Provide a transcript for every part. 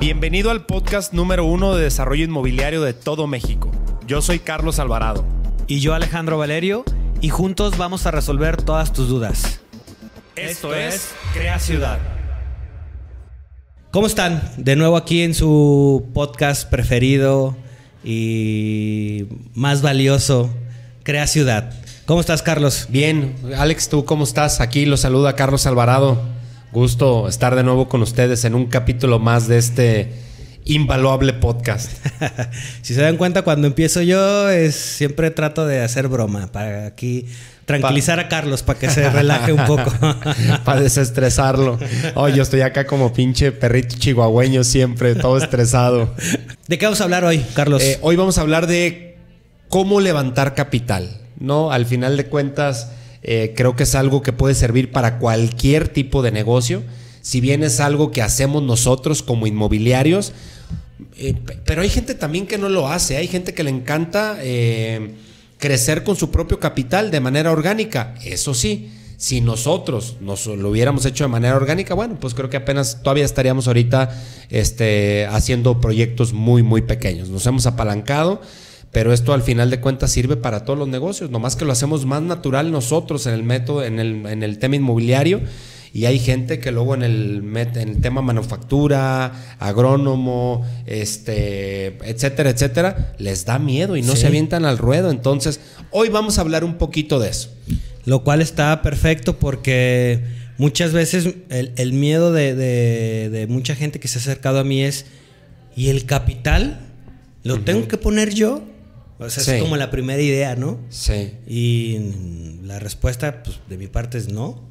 Bienvenido al podcast número uno de desarrollo inmobiliario de todo México. Yo soy Carlos Alvarado. Y yo Alejandro Valerio, y juntos vamos a resolver todas tus dudas. Esto es Crea Ciudad. ¿Cómo están? De nuevo aquí en su podcast preferido y más valioso, Crea Ciudad. ¿Cómo estás, Carlos? Bien, Alex, ¿tú cómo estás? Aquí lo saluda Carlos Alvarado. Gusto estar de nuevo con ustedes en un capítulo más de este invaluable podcast. si se dan cuenta, cuando empiezo yo, es, siempre trato de hacer broma para aquí tranquilizar a Carlos para que se relaje un poco. para desestresarlo. Oh, yo estoy acá como pinche perrito chihuahueño siempre, todo estresado. ¿De qué vamos a hablar hoy, Carlos? Eh, hoy vamos a hablar de cómo levantar capital. ¿no? Al final de cuentas, eh, creo que es algo que puede servir para cualquier tipo de negocio. Si bien es algo que hacemos nosotros como inmobiliarios, eh, pero hay gente también que no lo hace. Hay gente que le encanta eh, crecer con su propio capital de manera orgánica. Eso sí, si nosotros nos lo hubiéramos hecho de manera orgánica, bueno, pues creo que apenas todavía estaríamos ahorita este, haciendo proyectos muy, muy pequeños. Nos hemos apalancado pero esto al final de cuentas sirve para todos los negocios, nomás que lo hacemos más natural nosotros en el método, en el, en el tema inmobiliario. Y hay gente que luego en el, en el tema manufactura, agrónomo, este, etcétera, etcétera, les da miedo y no se avientan al ruedo. Entonces, hoy vamos a hablar un poquito de eso. Lo cual está perfecto porque muchas veces el, miedo de, de, mucha gente que se ha acercado a mí es, ¿y el capital? ¿Lo tengo que poner yo? O sea, es como la primera idea, ¿no? Sí. Y la respuesta, pues, de mi parte es no.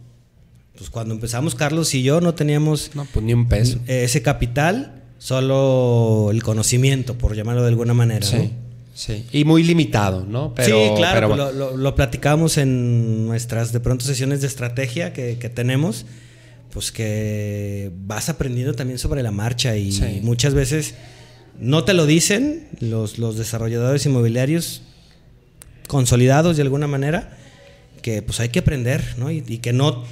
Pues cuando empezamos, Carlos y yo no teníamos... No, pues ni un peso. Ese capital, solo el conocimiento, por llamarlo de alguna manera, sí. Sí, y muy limitado, ¿no? Pero, sí, claro, pues, lo, lo, platicamos en nuestras de pronto sesiones de estrategia que, tenemos, pues que vas aprendiendo también sobre la marcha y muchas veces no te lo dicen los, los desarrolladores inmobiliarios consolidados de alguna manera, que pues hay que aprender, ¿no? Y, que no,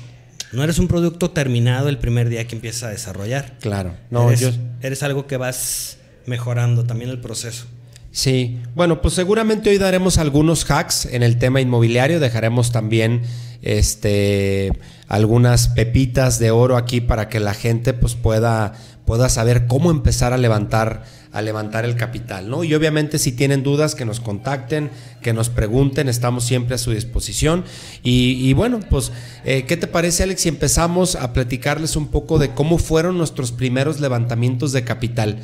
no eres un producto terminado el primer día que empiezas a desarrollar. Claro, no, eres, eres algo que vas mejorando también el proceso. Sí, bueno, pues seguramente hoy daremos algunos hacks en el tema inmobiliario, dejaremos también este algunas pepitas de oro aquí para que la gente pues pueda pueda saber cómo empezar a levantar a levantar el capital, ¿no? Y obviamente si tienen dudas que nos contacten, que nos pregunten, estamos siempre a su disposición. Y, bueno, pues, eh, ¿qué te parece Alex si empezamos a platicarles un poco de cómo fueron nuestros primeros levantamientos de capital?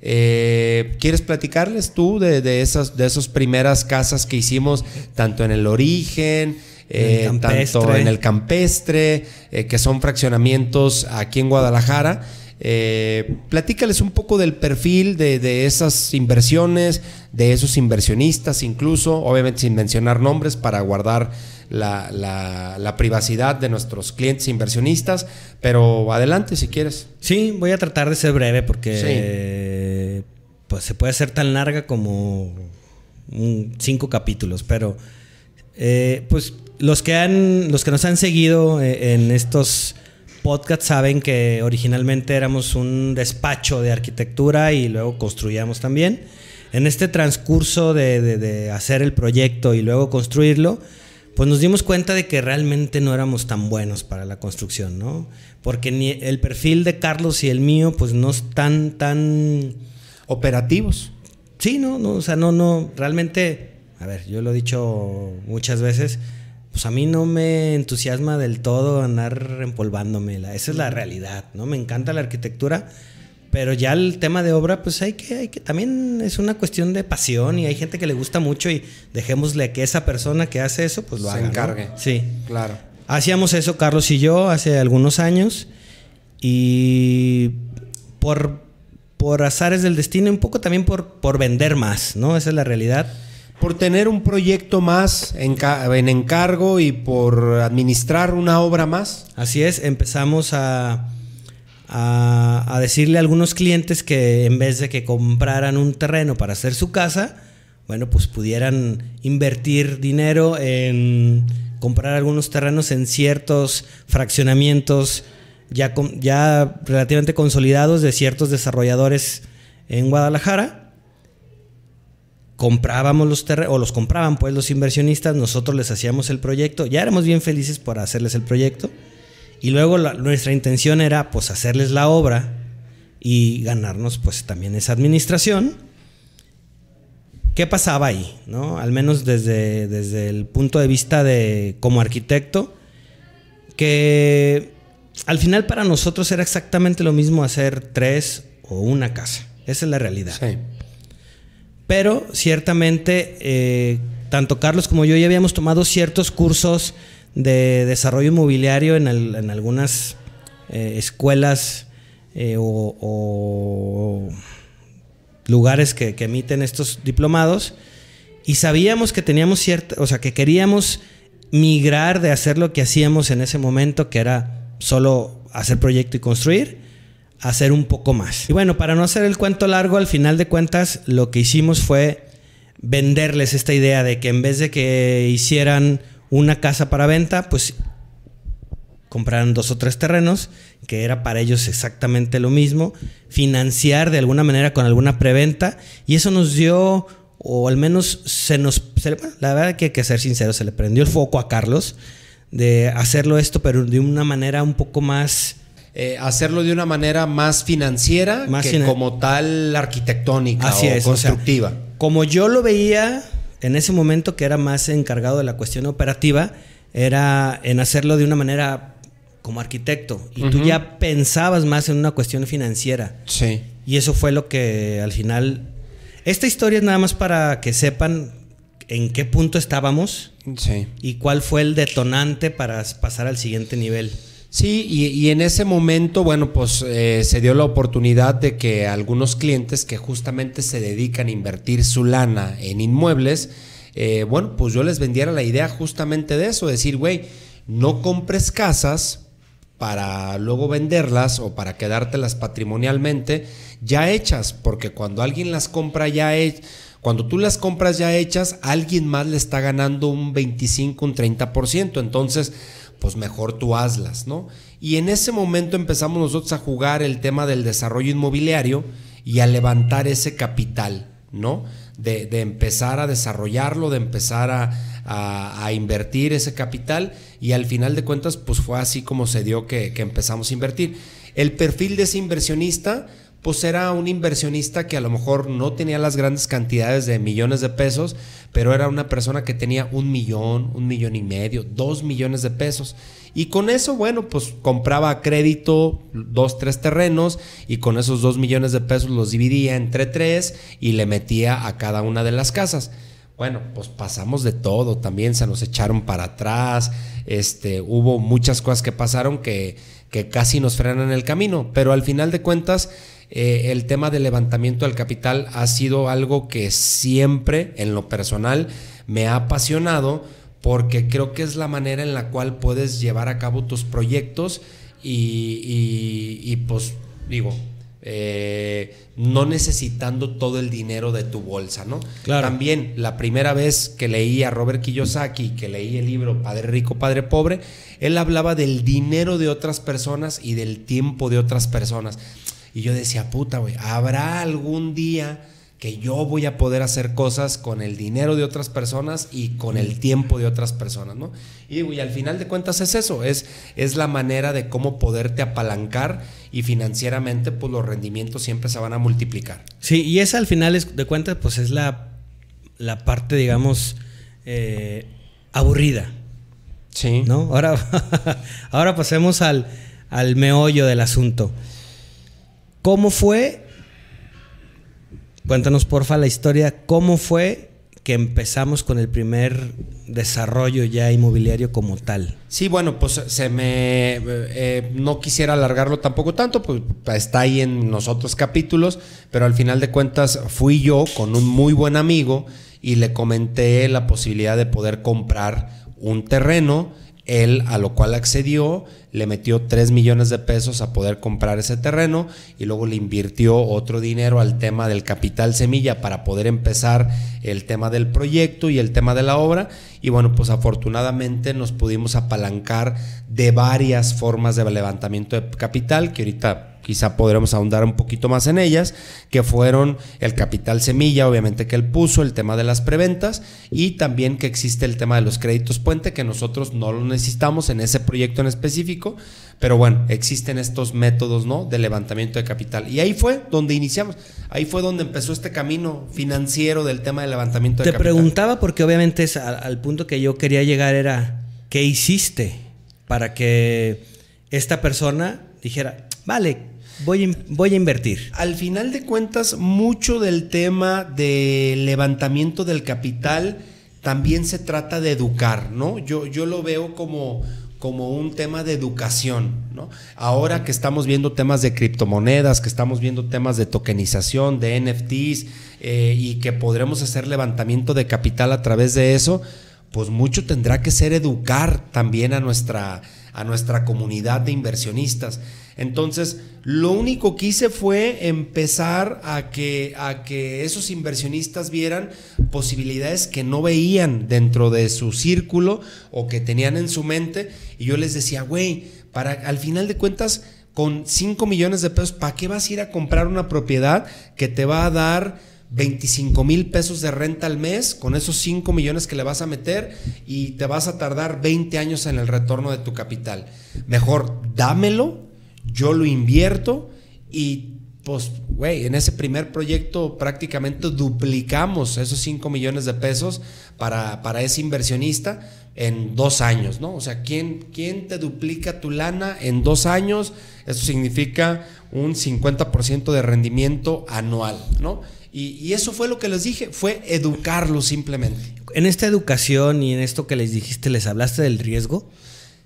Eh, ¿Quieres platicarles tú de, esas de esas primeras casas que hicimos, tanto en el origen, eh, tanto en el campestre, que son fraccionamientos aquí en Guadalajara? Eh, platícales un poco del perfil de, esas inversiones, de esos inversionistas incluso, obviamente sin mencionar nombres para guardar la, privacidad de nuestros clientes inversionistas, pero adelante si quieres. Sí, voy a tratar de ser breve porque pues se puede hacer tan larga como cinco capítulos, pero eh, pues los que han, los que nos han seguido eh, en estos podcast saben que originalmente éramos un despacho de arquitectura y luego construíamos también. En este transcurso de, hacer el proyecto y luego construirlo, pues nos dimos cuenta de que realmente no éramos tan buenos para la construcción, ¿no? Porque ni el perfil de Carlos y el mío, pues no están tan operativos. Sí, no, no, o sea, no, no, realmente, a ver, yo lo he dicho muchas veces, pues a mí no me entusiasma del todo andar empolvándome. Esa es la realidad, ¿no? Me encanta la arquitectura, pero ya el tema de obra, pues hay que, hay que, también es una cuestión de pasión y hay gente que le gusta mucho y dejémosle que esa persona que hace eso, pues lo Se haga. encargue. Sí. Claro. Hacíamos eso Carlos y yo hace algunos años y por, por azares del destino, un poco también por, por vender más, ¿no? Esa es la realidad por tener un proyecto más en, encargo y por administrar una obra más. Así es, empezamos a, a, decirle a algunos clientes que en vez de que compraran un terreno para hacer su casa, bueno, pues pudieran invertir dinero en comprar algunos terrenos en ciertos fraccionamientos ya, ya relativamente consolidados de ciertos desarrolladores en Guadalajara. Comprábamos los terrenos, o los compraban pues los inversionistas, nosotros les hacíamos el proyecto, ya éramos bien felices por hacerles el proyecto. Y luego nuestra intención era pues hacerles la obra y ganarnos pues también esa administración. ¿Qué pasaba ahí? ¿no? Al menos desde, desde el punto de vista de como arquitecto, que al final para nosotros era exactamente lo mismo hacer tres o una casa. Esa es la realidad. Pero ciertamente, eh, tanto Carlos como yo ya habíamos tomado ciertos cursos de desarrollo inmobiliario en, algunas eh, escuelas eh, o, lugares que, que, emiten estos diplomados. Y sabíamos que teníamos cierta, o sea, que queríamos migrar de hacer lo que hacíamos en ese momento, que era solo hacer proyecto y construir, hacer un poco más. Y bueno, para no hacer el cuento largo, al final de cuentas, lo que hicimos fue venderles esta idea de que en vez de que hicieran una casa para venta, pues compraran dos o tres terrenos, que era para ellos exactamente lo mismo, financiar de alguna manera con alguna preventa, y eso nos dio, o al menos se nos, la verdad que hay que ser sincero, se le prendió el foco a Carlos, de hacerlo esto, pero de una manera un poco más... Eh, hacerlo de una manera más financiera que como tal arquitectónica o constructiva. como yo lo veía en ese momento que era más encargado de la cuestión operativa, era en hacerlo de una manera como arquitecto. Y tú ya pensabas más en una cuestión financiera. Sí. Y eso fue lo que al final... Esta historia es nada más para que sepan en qué punto estábamos sí. y cuál fue el detonante para pasar al siguiente nivel. Sí, y, en ese momento, bueno, pues eh, se dio la oportunidad de que algunos clientes que justamente se dedican a invertir su lana en inmuebles, eh, bueno, pues yo les vendiera la idea justamente de eso, decir, güey, no compres casas para luego venderlas o para quedártelas patrimonialmente ya hechas, porque cuando alguien las compra ya cuando tú las compras ya hechas, alguien más le está ganando un 25, un 30%. Entonces, pues mejor tú hazlas, ¿no? Y en ese momento empezamos nosotros a jugar el tema del desarrollo inmobiliario y a levantar ese capital, ¿no? De, empezar a desarrollarlo, de empezar a, invertir ese capital y al final de cuentas, pues fue así como se dio que empezamos a invertir. El perfil de ese inversionista, pues era un inversionista que a lo mejor no tenía las grandes cantidades de millones de pesos, pero era una persona que tenía un millón, un millón y medio, dos millones de pesos. Y con eso, bueno, pues compraba a crédito dos, tres terrenos y con esos dos millones de pesos los dividía entre tres y le metía a cada una de las casas. Bueno, pues pasamos de todo, también se nos echaron para atrás, este, hubo muchas cosas que pasaron que, que casi nos frenan el camino, pero al final de cuentas eh, el tema del levantamiento del capital ha sido algo que siempre, en lo personal, me ha apasionado porque creo que es la manera en la cual puedes llevar a cabo tus proyectos y, pues digo, eh, no necesitando todo el dinero de tu bolsa, ¿no? También la primera vez que leí a Robert Kiyosaki, que leí el libro Padre Rico, Padre Pobre, él hablaba del dinero de otras personas y del tiempo de otras personas. Y yo decía, puta, güey, ¿habrá algún día que yo voy a poder hacer cosas con el dinero de otras personas y con el tiempo de otras personas, ¿no? Y, al final de cuentas es eso, es, es la manera de cómo poderte apalancar y financieramente pues los rendimientos siempre se van a multiplicar. Sí, y esa al final de cuentas pues es la, la parte, digamos, eh, aburrida. Sí. ¿No? Ahora, ahora pasemos al, al meollo del asunto. ¿Cómo fue? Cuéntanos porfa la historia, ¿cómo fue que empezamos con el primer desarrollo ya inmobiliario como tal? Sí, bueno, pues se me... Eh, no quisiera alargarlo tampoco tanto, pues está ahí en los otros capítulos, pero al final de cuentas fui yo con un muy buen amigo y le comenté la posibilidad de poder comprar un terreno Él a lo cual accedió, le metió 3 millones de pesos a poder comprar ese terreno y luego le invirtió otro dinero al tema del capital semilla para poder empezar el tema del proyecto y el tema de la obra. Y bueno, pues afortunadamente nos pudimos apalancar de varias formas de levantamiento de capital que ahorita quizá podremos ahondar un poquito más en ellas, que fueron el capital semilla, obviamente que él puso, el tema de las preventas y también que existe el tema de los créditos puente, que nosotros no lo necesitamos en ese proyecto en específico, pero bueno, existen estos métodos ¿no? de levantamiento de capital. Y ahí fue donde iniciamos, ahí fue donde empezó este camino financiero del tema de levantamiento de capital. Te preguntaba porque obviamente es al, al punto que yo quería llegar era, ¿qué hiciste para que esta persona dijera, vale, Voy, a, voy a invertir. Al final de cuentas, mucho del tema de levantamiento del capital también se trata de educar, ¿no? Yo, yo lo veo como, como un tema de educación, ¿no? Ahora que estamos viendo temas de criptomonedas, que estamos viendo temas de tokenización, de NFTs, eh, y que podremos hacer levantamiento de capital a través de eso, pues mucho tendrá que ser educar también a nuestra, a nuestra comunidad de inversionistas. Entonces, lo único que hice fue empezar a que, a que esos inversionistas vieran posibilidades que no veían dentro de su círculo o que tenían en su mente. Y yo les decía, güey, para al final de cuentas, con 5 millones de pesos, ¿para qué vas a ir a comprar una propiedad que te va a dar 25 mil pesos de renta al mes con esos 5 millones que le vas a meter y te vas a tardar 20 años en el retorno de tu capital? Mejor dámelo yo lo invierto y pues, güey, en ese primer proyecto prácticamente duplicamos esos 5 millones de pesos para, para, ese inversionista en dos años, ¿no? O sea, ¿quién, ¿quién te duplica tu lana en dos años? Eso significa un 50% de rendimiento anual, ¿no? Y, y, eso fue lo que les dije, fue educarlo simplemente. En esta educación y en esto que les dijiste, ¿les hablaste del riesgo?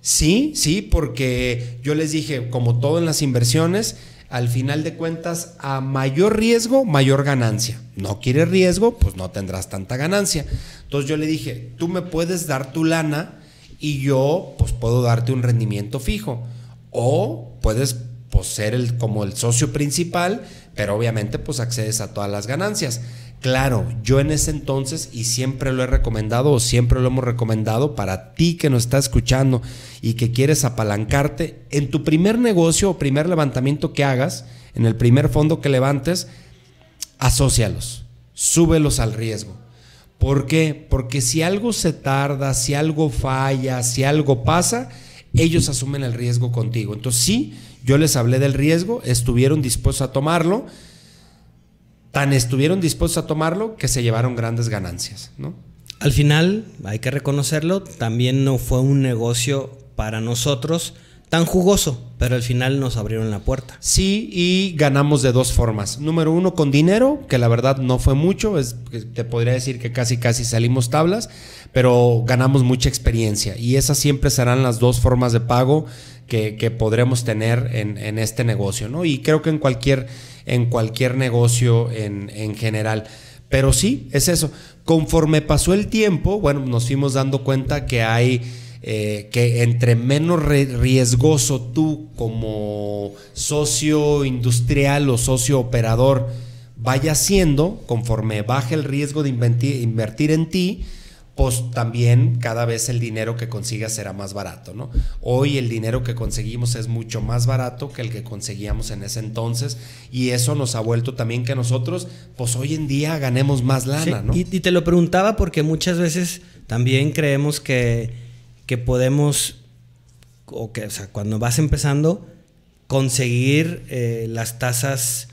Sí, sí, porque yo les dije, como todo en las inversiones, al final de cuentas, a mayor riesgo, mayor ganancia. No quieres riesgo, pues no tendrás tanta ganancia. Entonces yo le dije, tú me puedes dar tu lana y yo pues puedo darte un rendimiento fijo. O puedes pues, ser el, como el socio principal, pero obviamente pues accedes a todas las ganancias. Claro, yo en ese entonces, y siempre lo he recomendado o siempre lo hemos recomendado para ti que nos está escuchando y que quieres apalancarte, en tu primer negocio o primer levantamiento que hagas, en el primer fondo que levantes, asócialos, súbelos al riesgo. ¿Por qué? Porque si algo se tarda, si algo falla, si algo pasa, ellos asumen el riesgo contigo. Entonces sí, yo les hablé del riesgo, estuvieron dispuestos a tomarlo tan estuvieron dispuestos a tomarlo que se llevaron grandes ganancias, ¿no? Al final, hay que reconocerlo, también no fue un negocio para nosotros tan jugoso, pero al final nos abrieron la puerta. Sí, y ganamos de dos formas. Número uno, con dinero, que la verdad no fue mucho, es, te podría decir que casi casi salimos tablas, pero ganamos mucha experiencia. Y esas siempre serán las dos formas de pago que, podremos tener en, en este negocio, ¿no? Y creo que en cualquier en cualquier negocio en, en general. Pero sí, es eso. Conforme pasó el tiempo, bueno, nos fuimos dando cuenta que hay eh, que entre menos riesgoso tú como socio industrial o socio operador vaya siendo, conforme baje el riesgo de invertir en ti, pues también cada vez el dinero que consigas será más barato, ¿no? Hoy el dinero que conseguimos es mucho más barato que el que conseguíamos en ese entonces y eso nos ha vuelto también que nosotros, pues hoy en día ganemos más lana, ¿no? Y, te lo preguntaba porque muchas veces también creemos que, que podemos, o que, o sea, cuando vas empezando, conseguir eh, las tasas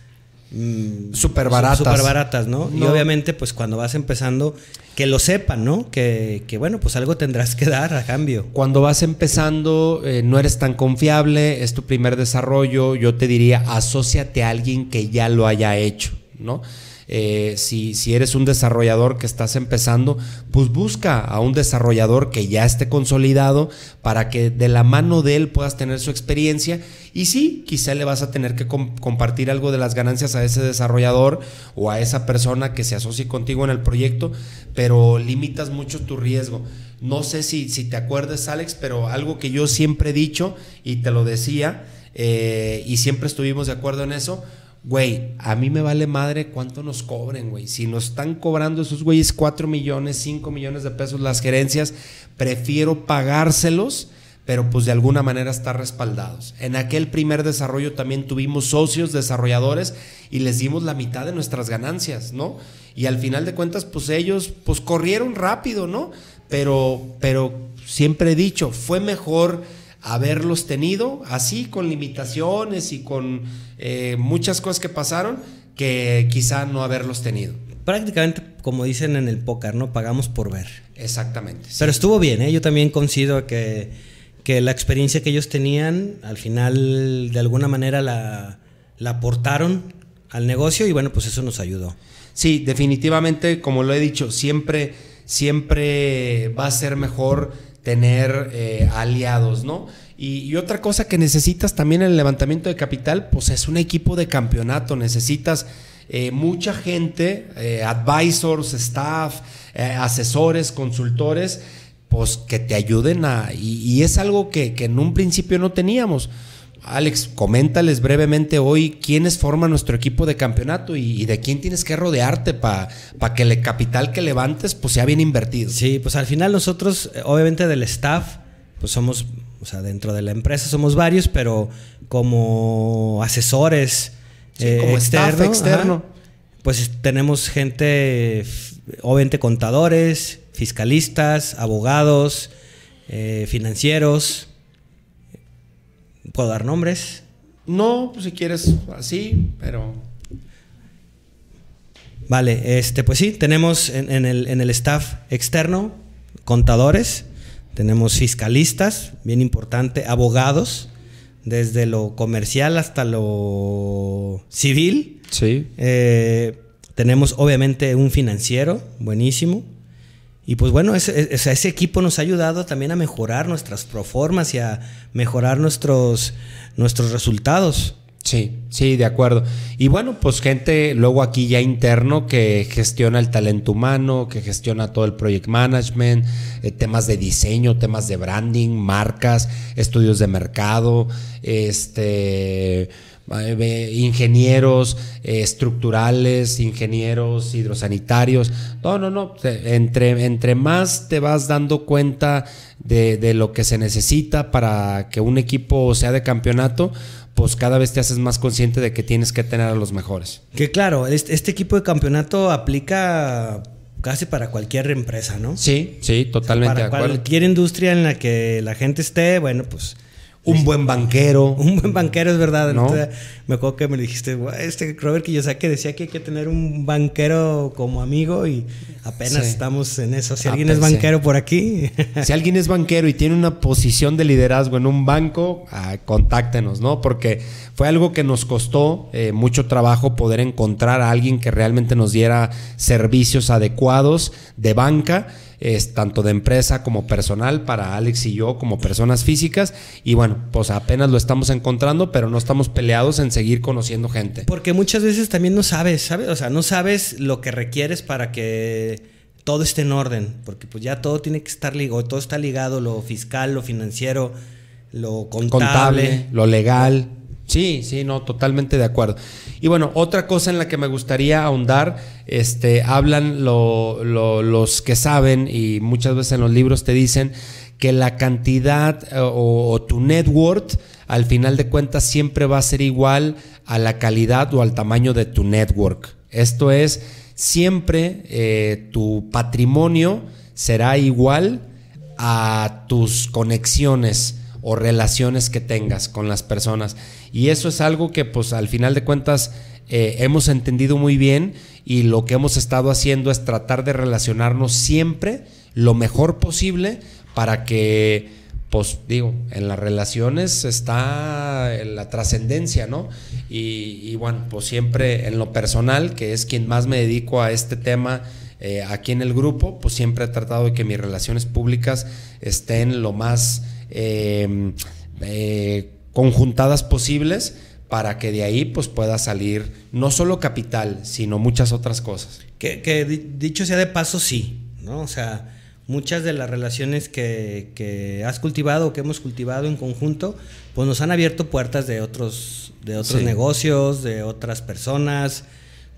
mm, súper baratas. Súper baratas, ¿no? Y obviamente, pues cuando vas empezando que lo sepan, ¿no? Que, bueno, pues algo tendrás que dar a cambio. Cuando vas empezando, eh, no eres tan confiable, es tu primer desarrollo, yo te diría, asóciate a alguien que ya lo haya hecho, ¿no? Eh, si, si, eres un desarrollador que estás empezando, pues busca a un desarrollador que ya esté consolidado para que de la mano de él puedas tener su experiencia. Y sí, quizá le vas a tener que compartir algo de las ganancias a ese desarrollador o a esa persona que se asocie contigo en el proyecto, pero limitas mucho tu riesgo. No sé si, si te acuerdas, Alex, pero algo que yo siempre he dicho y te lo decía, eh, y siempre estuvimos de acuerdo en eso, güey, a mí me vale madre cuánto nos cobren, güey. Si nos están cobrando esos güeyes 4 millones, 5 millones de pesos las gerencias, prefiero pagárselos pero pues de alguna manera estar respaldados. En aquel primer desarrollo también tuvimos socios desarrolladores y les dimos la mitad de nuestras ganancias, ¿no? Y al final de cuentas, pues ellos pues corrieron rápido, ¿no? Pero, pero siempre he dicho, fue mejor haberlos tenido así, con limitaciones y con eh, muchas cosas que pasaron, que quizá no haberlos tenido. Prácticamente, como dicen en el póker, ¿no? Pagamos por ver. Exactamente. Pero estuvo bien, ¿eh? Yo también coincido que que la experiencia que ellos tenían, al final de alguna manera la, aportaron al negocio y bueno, pues eso nos ayudó. Sí, definitivamente, como lo he dicho, siempre, siempre va a ser mejor tener eh, aliados, ¿no? Y, otra cosa que necesitas también en el levantamiento de capital, pues es un equipo de campeonato, necesitas eh, mucha gente, eh, advisors, staff, asesores, consultores, pues que te ayuden a... Y, es algo que, en un principio no teníamos. Alex, coméntales brevemente hoy quiénes forman nuestro equipo de campeonato y, de quién tienes que rodearte para que el capital que levantes pues sea bien invertido. Sí, pues al final nosotros, eh, obviamente del staff, pues somos, o sea, dentro de la empresa somos varios, pero como asesores, como staff externo, pues tenemos gente, obviamente contadores, fiscalistas, abogados, eh, financieros. ¿Puedo dar nombres? No, pues si quieres así, pero... Vale, este, pues sí, tenemos en, el, en el staff externo contadores, tenemos fiscalistas, bien importante, abogados, desde lo comercial hasta lo civil. Sí. Eh, tenemos obviamente un financiero, buenísimo. Y pues bueno, ese, ese, equipo nos ha ayudado también a mejorar nuestras proformas y a mejorar nuestros, nuestros resultados. Sí, sí, de acuerdo. Y bueno, pues gente luego aquí ya interno que gestiona el talento humano, que gestiona todo el project management, eh, temas de diseño, temas de branding, marcas, estudios de mercado, este ingenieros eh, estructurales, ingenieros hidrosanitarios. No, no, no. Entre, entre más te vas dando cuenta de, lo que se necesita para que un equipo sea de campeonato, pues cada vez te haces más consciente de que tienes que tener a los mejores. Que claro, este, este equipo de campeonato aplica casi para cualquier empresa, ¿no? Sí, sí, totalmente de acuerdo. Cualquier industria en la que la gente esté, bueno, pues un buen banquero. Un buen banquero, es verdad. me acuerdo que me dijiste, este Robert Kiyosaki decía que hay que tener un banquero como amigo y apenas estamos en eso. Si alguien es banquero por aquí. si alguien es banquero y tiene una posición de liderazgo en un banco, ah, contáctenos, ¿no? Porque fue algo que nos costó eh, mucho trabajo poder encontrar a alguien que realmente nos diera servicios adecuados de banca es tanto de empresa como personal para Alex y yo como personas físicas. Y bueno, pues apenas lo estamos encontrando, pero no estamos peleados en seguir conociendo gente. Porque muchas veces también no sabes, ¿sabes? O sea, no sabes lo que requieres para que todo esté en orden, porque pues ya todo tiene que estar ligado, todo está ligado, lo fiscal, lo financiero, lo contable, contable lo legal. Sí, sí, no, totalmente de acuerdo. Y bueno, otra cosa en la que me gustaría ahondar, este, hablan los que saben y muchas veces en los libros te dicen que la cantidad eh, o, tu network al final de cuentas siempre va a ser igual a la calidad o al tamaño de tu network. Esto es, siempre eh, tu patrimonio será igual a tus conexiones o relaciones que tengas con las personas. Y eso es algo que pues al final de cuentas eh, hemos entendido muy bien y lo que hemos estado haciendo es tratar de relacionarnos siempre lo mejor posible para que, pues digo, en las relaciones está la trascendencia, ¿no? Y, bueno, pues siempre en lo personal, que es quien más me dedico a este tema, eh, aquí en el grupo, pues siempre he tratado de que mis relaciones públicas estén lo más eh, eh, conjuntadas posibles para que de ahí pues pueda salir no solo capital, sino muchas otras cosas. Que, dicho sea de paso, sí, ¿no? O sea, muchas de las relaciones que, has cultivado que hemos cultivado en conjunto, pues nos han abierto puertas de otros, de otros negocios, de otras personas,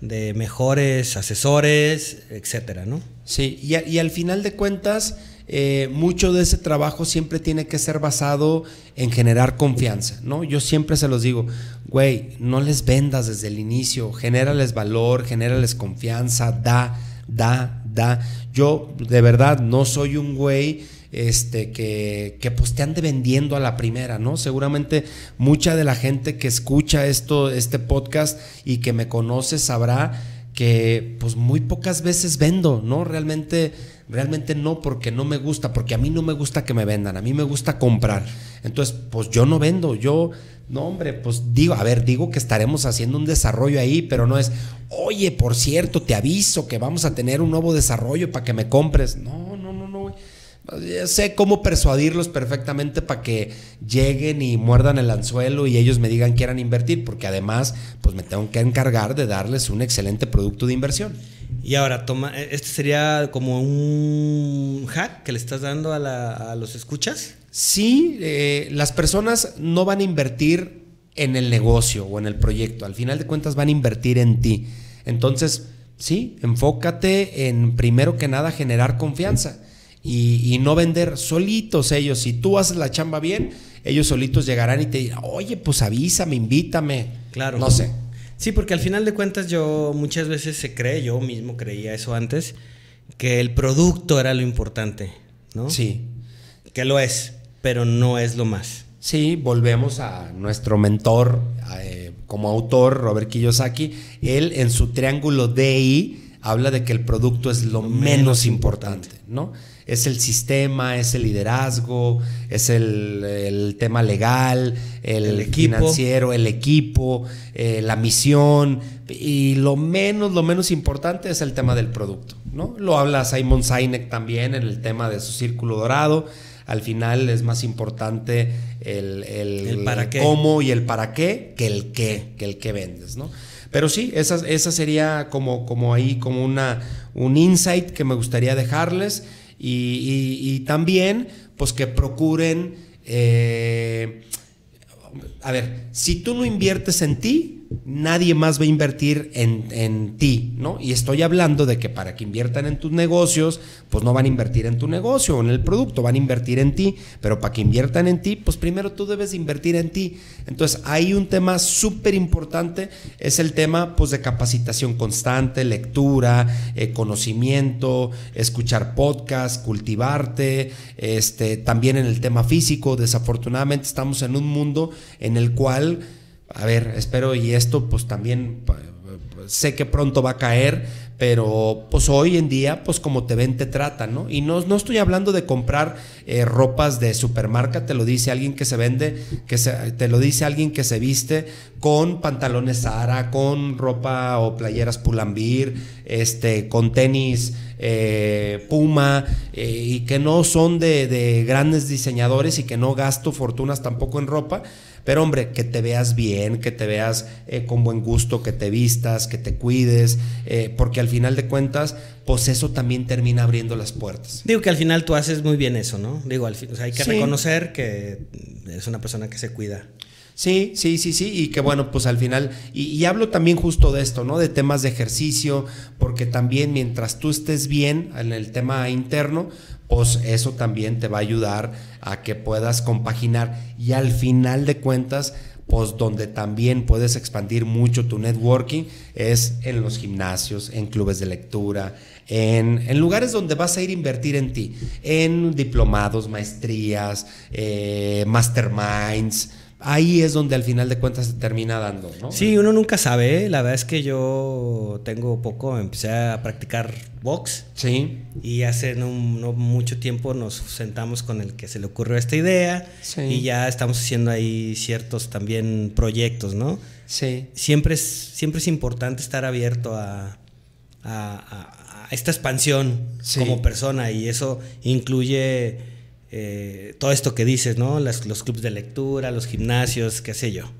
de mejores asesores, etcétera, ¿no? Sí, y, y al final de cuentas, eh, mucho de ese trabajo siempre tiene que ser basado en generar confianza, ¿no? Yo siempre se los digo, güey, no les vendas desde el inicio, genérales valor, genérales confianza, da, da, da. Yo de verdad no soy un güey este, que, que pues te ande vendiendo a la primera, ¿no? Seguramente mucha de la gente que escucha esto, este podcast y que me conoce sabrá que pues muy pocas veces vendo, ¿no? Realmente Realmente no porque no me gusta, porque a mí no me gusta que me vendan, a mí me gusta comprar. Entonces, pues yo no vendo, yo, no hombre, pues digo, a ver, digo que estaremos haciendo un desarrollo ahí, pero no es, oye, por cierto, te aviso que vamos a tener un nuevo desarrollo para que me compres. No, no. Sé cómo persuadirlos perfectamente para que lleguen y muerdan el anzuelo y ellos me digan que quieran invertir, porque además, pues me tengo que encargar de darles un excelente producto de inversión. Y ahora, toma, e, ¿este sería como un hack que le estás dando a, los escuchas? Sí, eh, las personas no van a invertir en el negocio o en el proyecto. Al final de cuentas van a invertir en ti. Entonces, sí, enfócate en primero que nada generar confianza y, y no vender solitos ellos. Si tú haces la chamba bien, ellos solitos llegarán y te dirán, oye, pues avísame, invítame. Claro. No sé. Sí, porque al final de cuentas yo muchas veces se cree, yo mismo creía eso antes, que el producto era lo importante, ¿no? Sí. Que lo es, pero no es lo más. Sí, volvemos a nuestro mentor eh, como autor, Robert Kiyosaki. Él en su triángulo DI habla de que el producto es lo, menos, importante, ¿no? Es el sistema, es el liderazgo, es el, tema legal, el, financiero, el equipo, eh, la misión y lo menos, lo menos importante es el tema del producto, ¿no? Lo habla Simon Sinek también en el tema de su círculo dorado. Al final es más importante el, para qué. cómo y el para qué que el qué, que el que vendes, ¿no? Pero sí, esa, esa sería como, como ahí, como una, un insight que me gustaría dejarles y, también pues que procuren, eh, a ver, si tú no inviertes en ti, nadie más va a invertir en, ti, ¿no? Y estoy hablando de que para que inviertan en tus negocios, pues no van a invertir en tu negocio o en el producto, van a invertir en ti, pero para que inviertan en ti, pues primero tú debes invertir en ti. Entonces, hay un tema súper importante, es el tema pues de capacitación constante, lectura, eh, conocimiento, escuchar podcast, cultivarte, este, también en el tema físico, desafortunadamente estamos en un mundo en el cual a ver, espero y esto pues también sé que pronto va a caer, pero pues hoy en día pues como te ven te tratan, ¿no? Y no, no estoy hablando de comprar eh, ropas de supermarca, te lo dice alguien que se vende, que se, te lo dice alguien que se viste con pantalones Zara, con ropa o playeras Pulambir, este, con tenis eh, Puma eh, y que no son de, de grandes diseñadores y que no gasto fortunas tampoco en ropa pero hombre, que te veas bien, que te veas eh, con buen gusto, que te vistas, que te cuides, eh, porque al final de cuentas, pues eso también termina abriendo las puertas. Digo que al final tú haces muy bien eso, ¿no? Digo, al fin, hay que reconocer que es una persona que se cuida. Sí, sí, sí, sí, y que bueno, pues al final, y, y, hablo también justo de esto, ¿no? De temas de ejercicio, porque también mientras tú estés bien en el tema interno, pues eso también te va a ayudar a que puedas compaginar. Y al final de cuentas, pues donde también puedes expandir mucho tu networking es en los gimnasios, en clubes de lectura, en, en lugares donde vas a ir a invertir en ti, en diplomados, maestrías, eh, masterminds, ahí es donde al final de cuentas se termina dando, ¿no? Sí, uno nunca sabe. ¿eh? La verdad es que yo tengo poco, empecé a practicar box. Sí. Y hace no, mucho tiempo nos sentamos con el que se le ocurrió esta idea. Sí. Y ya estamos haciendo ahí ciertos también proyectos, ¿no? Sí. Siempre es, siempre es importante estar abierto a, a, esta expansión como persona y eso incluye eh, todo esto que dices, ¿no? los clubes de lectura, los gimnasios, qué sé yo.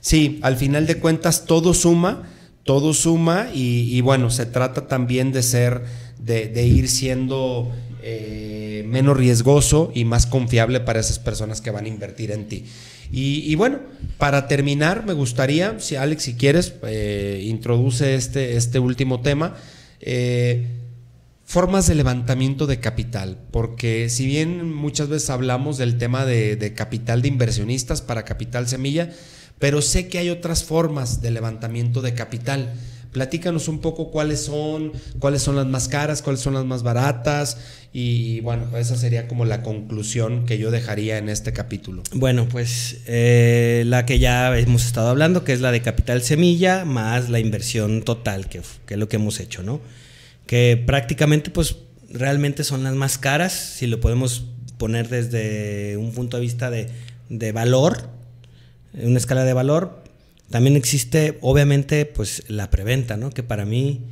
Sí, al final de cuentas todo suma, todo suma y, bueno, se trata también de ser, de, ir siendo eh, menos riesgoso y más confiable para esas personas que van a invertir en ti. Y, bueno, para terminar, me gustaría, si Alex, si quieres, eh, introduce este, este último tema. Formas de levantamiento de capital, porque si bien muchas veces hablamos del tema de, de, capital de inversionistas para capital semilla, pero sé que hay otras formas de levantamiento de capital. Platícanos un poco cuáles son, cuáles son las más caras, cuáles son las más baratas y bueno, esa sería como la conclusión que yo dejaría en este capítulo. Bueno, pues eh, la que ya hemos estado hablando, que es la de capital semilla, más la inversión total, que, que es lo que hemos hecho, ¿no? Que prácticamente pues realmente son las más caras, si lo podemos poner desde un punto de vista de, de valor, una escala de valor, también existe, obviamente, pues la preventa, ¿no? Que para mí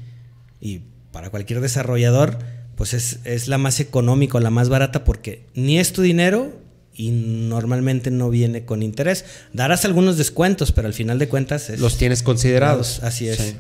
y para cualquier desarrollador, pues es, la más económica, la más barata, porque ni es tu dinero y normalmente no viene con interés. Darás algunos descuentos, pero al final de cuentas... Los tienes considerados. Así es.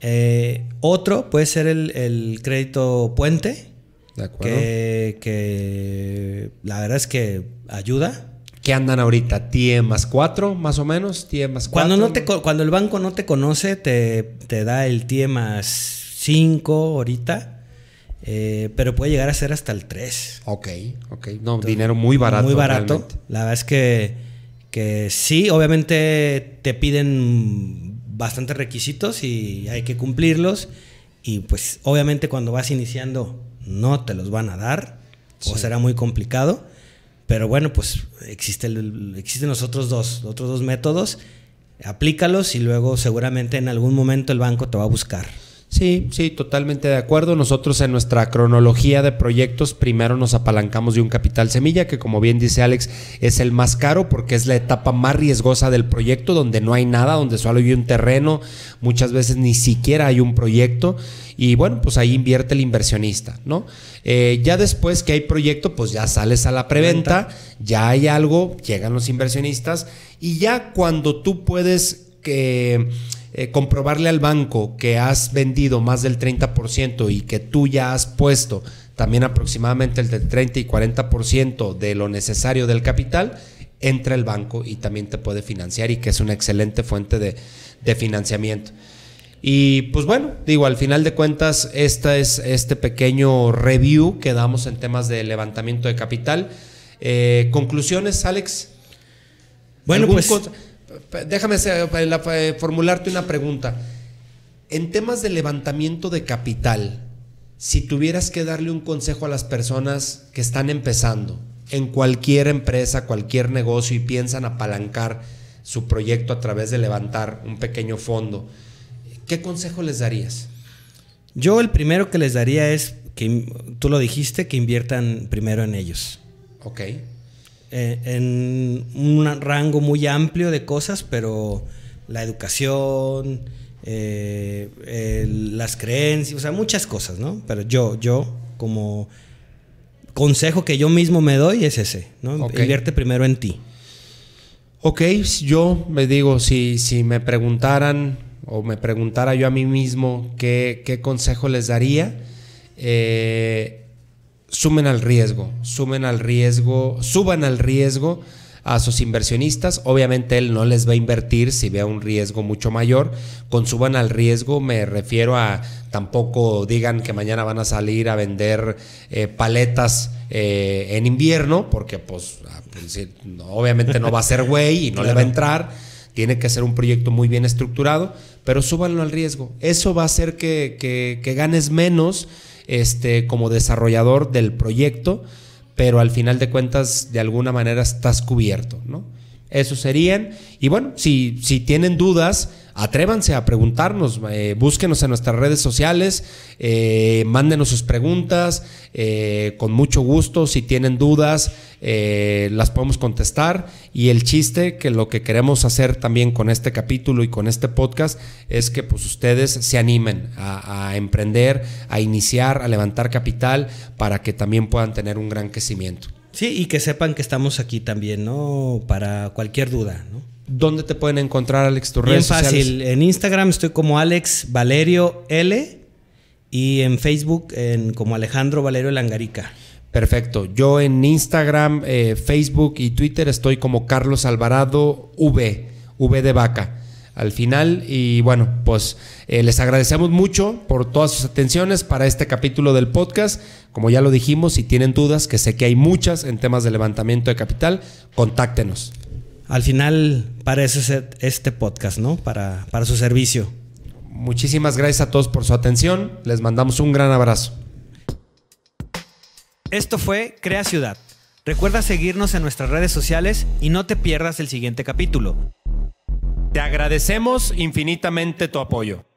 Eh, otro puede ser el, crédito puente. De acuerdo. Que, que la verdad es que ayuda ¿Qué andan ahorita? ¿TIE más 4 más o menos? ¿TIE más 4? Cuando, no te, cuando el banco no te conoce, te, te da el TIE más 5 ahorita. Eh, pero puede llegar a ser hasta el 3. Ok, ok. No, dinero muy barato. Muy barato. La verdad es que, que sí, obviamente te piden bastantes requisitos y hay que cumplirlos. Y pues obviamente cuando vas iniciando no te los van a dar o será muy complicado. Pero bueno, pues existe existen los otros dos, otros dos métodos. Aplícalos y luego seguramente en algún momento el banco te va a buscar. Sí, sí, totalmente de acuerdo. Nosotros en nuestra cronología de proyectos primero nos apalancamos de un capital semilla, que como bien dice Alex, es el más caro porque es la etapa más riesgosa del proyecto, donde no hay nada, donde solo hay un terreno, muchas veces ni siquiera hay un proyecto. Y bueno, pues ahí invierte el inversionista, ¿no? Eh, ya después que hay proyecto, pues ya sales a la preventa, ya hay algo, llegan los inversionistas y ya cuando tú puedes que eh, comprobarle al banco que has vendido más del 30% y que tú ya has puesto también aproximadamente el del 30 y 40% de lo necesario del capital, entra el banco y también te puede financiar y que es una excelente fuente de, financiamiento. Y pues bueno, digo, al final de cuentas, este es este pequeño review que damos en temas de levantamiento de capital. Eh, conclusiones, Alex. Bueno, pues déjame formularte una pregunta. En temas de levantamiento de capital, si tuvieras que darle un consejo a las personas que están empezando en cualquier empresa, cualquier negocio y piensan apalancar su proyecto a través de levantar un pequeño fondo, ¿qué consejo les darías? Yo el primero que les daría es que tú lo dijiste, que inviertan primero en ellos. Ok. Eh, en un rango muy amplio de cosas, pero la educación, eh, las creencias, o sea, muchas cosas, ¿no? Pero yo, yo, como consejo que yo mismo me doy es ese, ¿no? Invierte primero en ti. Ok, yo me digo, si, si me preguntaran o me preguntara yo a mí mismo qué, qué consejo les daría, eh, sumen al riesgo, sumen al riesgo, suban al riesgo a sus inversionistas. Obviamente él no les va a invertir si vea un riesgo mucho mayor. Con suban al riesgo me refiero a tampoco digan que mañana van a salir a vender eh, paletas eh, en invierno, porque pues, ah, pues obviamente no va a ser güey y no le va a entrar. Tiene que ser un proyecto muy bien estructurado, pero súbanlo al riesgo. Eso va a hacer que, que ganes menos este, como desarrollador del proyecto, pero al final de cuentas de alguna manera estás cubierto, ¿no? Eso serían. Y bueno, si, si tienen dudas, atrévanse a preguntarnos, eh, búsquenos en nuestras redes sociales, eh, mándenos sus preguntas, eh, con mucho gusto, si tienen dudas, las podemos contestar. Y el chiste, que lo que queremos hacer también con este capítulo y con este podcast, es que pues ustedes se animen a emprender, a iniciar, a levantar capital, para que también puedan tener un gran crecimiento. Sí, y que sepan que estamos aquí también, ¿no? Para cualquier duda, ¿no? ¿Dónde te pueden encontrar, Alex, tus Bien fácil. En Instagram estoy como Alex Valerio L. Y en Facebook en, como Alejandro Valerio Langarica. Perfecto. Yo en Instagram, eh, Facebook y Twitter estoy como Carlos Alvarado V, V de vaca al final. Y bueno, pues eh, les agradecemos mucho por todas sus atenciones para este capítulo del podcast. Como ya lo dijimos, si tienen dudas, que sé que hay muchas en temas de levantamiento de capital, contáctenos. Al final, para eso es este podcast, ¿no? Para, para su servicio. Muchísimas gracias a todos por su atención. Les mandamos un gran abrazo. Esto fue Crea Ciudad. Recuerda seguirnos en nuestras redes sociales y no te pierdas el siguiente capítulo. Te agradecemos infinitamente tu apoyo.